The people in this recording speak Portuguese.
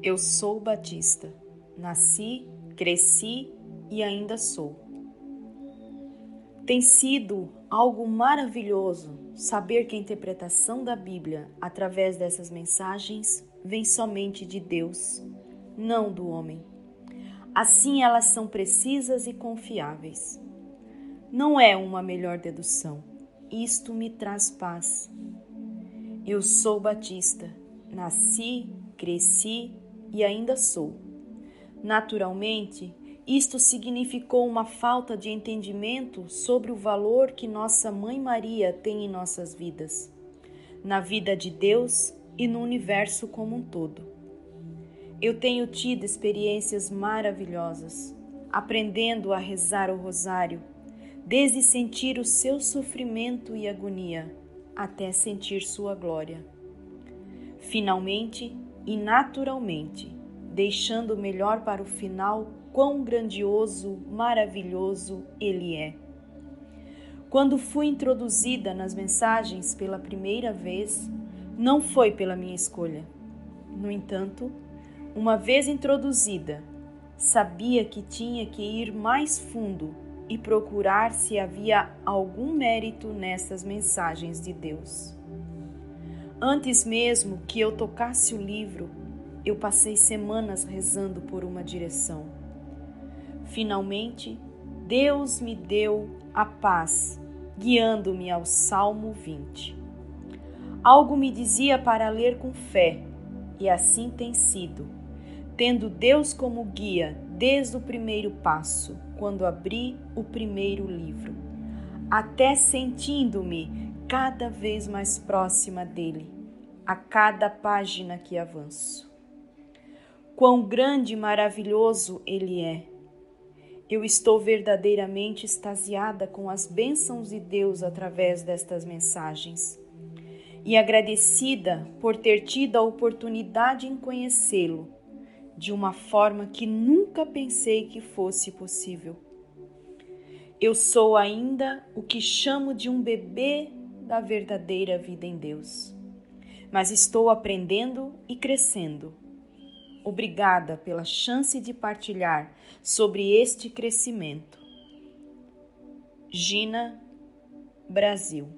Eu sou Batista. Nasci, cresci e ainda sou. Tem sido algo maravilhoso saber que a interpretação da Bíblia através dessas mensagens vem somente de Deus, não do homem. Assim elas são precisas e confiáveis. Não é uma melhor dedução. Isto me traz paz. Eu sou Batista. Nasci, cresci e ainda sou. Naturalmente, isto significou uma falta de entendimento sobre o valor que nossa Mãe Maria tem em nossas vidas, na vida de Deus e no universo como um todo. Eu tenho tido experiências maravilhosas, aprendendo a rezar o rosário, desde sentir o seu sofrimento e agonia até sentir sua glória. Finalmente e naturalmente, deixando melhor para o final, quão grandioso, maravilhoso ele é. Quando fui introduzida nas mensagens pela primeira vez, não foi pela minha escolha. No entanto, uma vez introduzida, sabia que tinha que ir mais fundo e procurar se havia algum mérito nessas mensagens de Deus. Antes mesmo que eu tocasse o livro, eu passei semanas rezando por uma direção. Finalmente, Deus me deu a paz, guiando-me ao Salmo 20. Algo me dizia para ler com fé, e assim tem sido, tendo Deus como guia desde o primeiro passo, quando abri o primeiro livro, até sentindo-me cada vez mais próxima dele, a cada página que avanço quão grande e maravilhoso Ele é. Eu estou verdadeiramente extasiada com as bênçãos de Deus através destas mensagens e agradecida por ter tido a oportunidade em conhecê-lo de uma forma que nunca pensei que fosse possível. Eu sou ainda o que chamo de um bebê da verdadeira vida em Deus, mas estou aprendendo e crescendo Obrigada pela chance de partilhar sobre este crescimento. Gina, Brasil.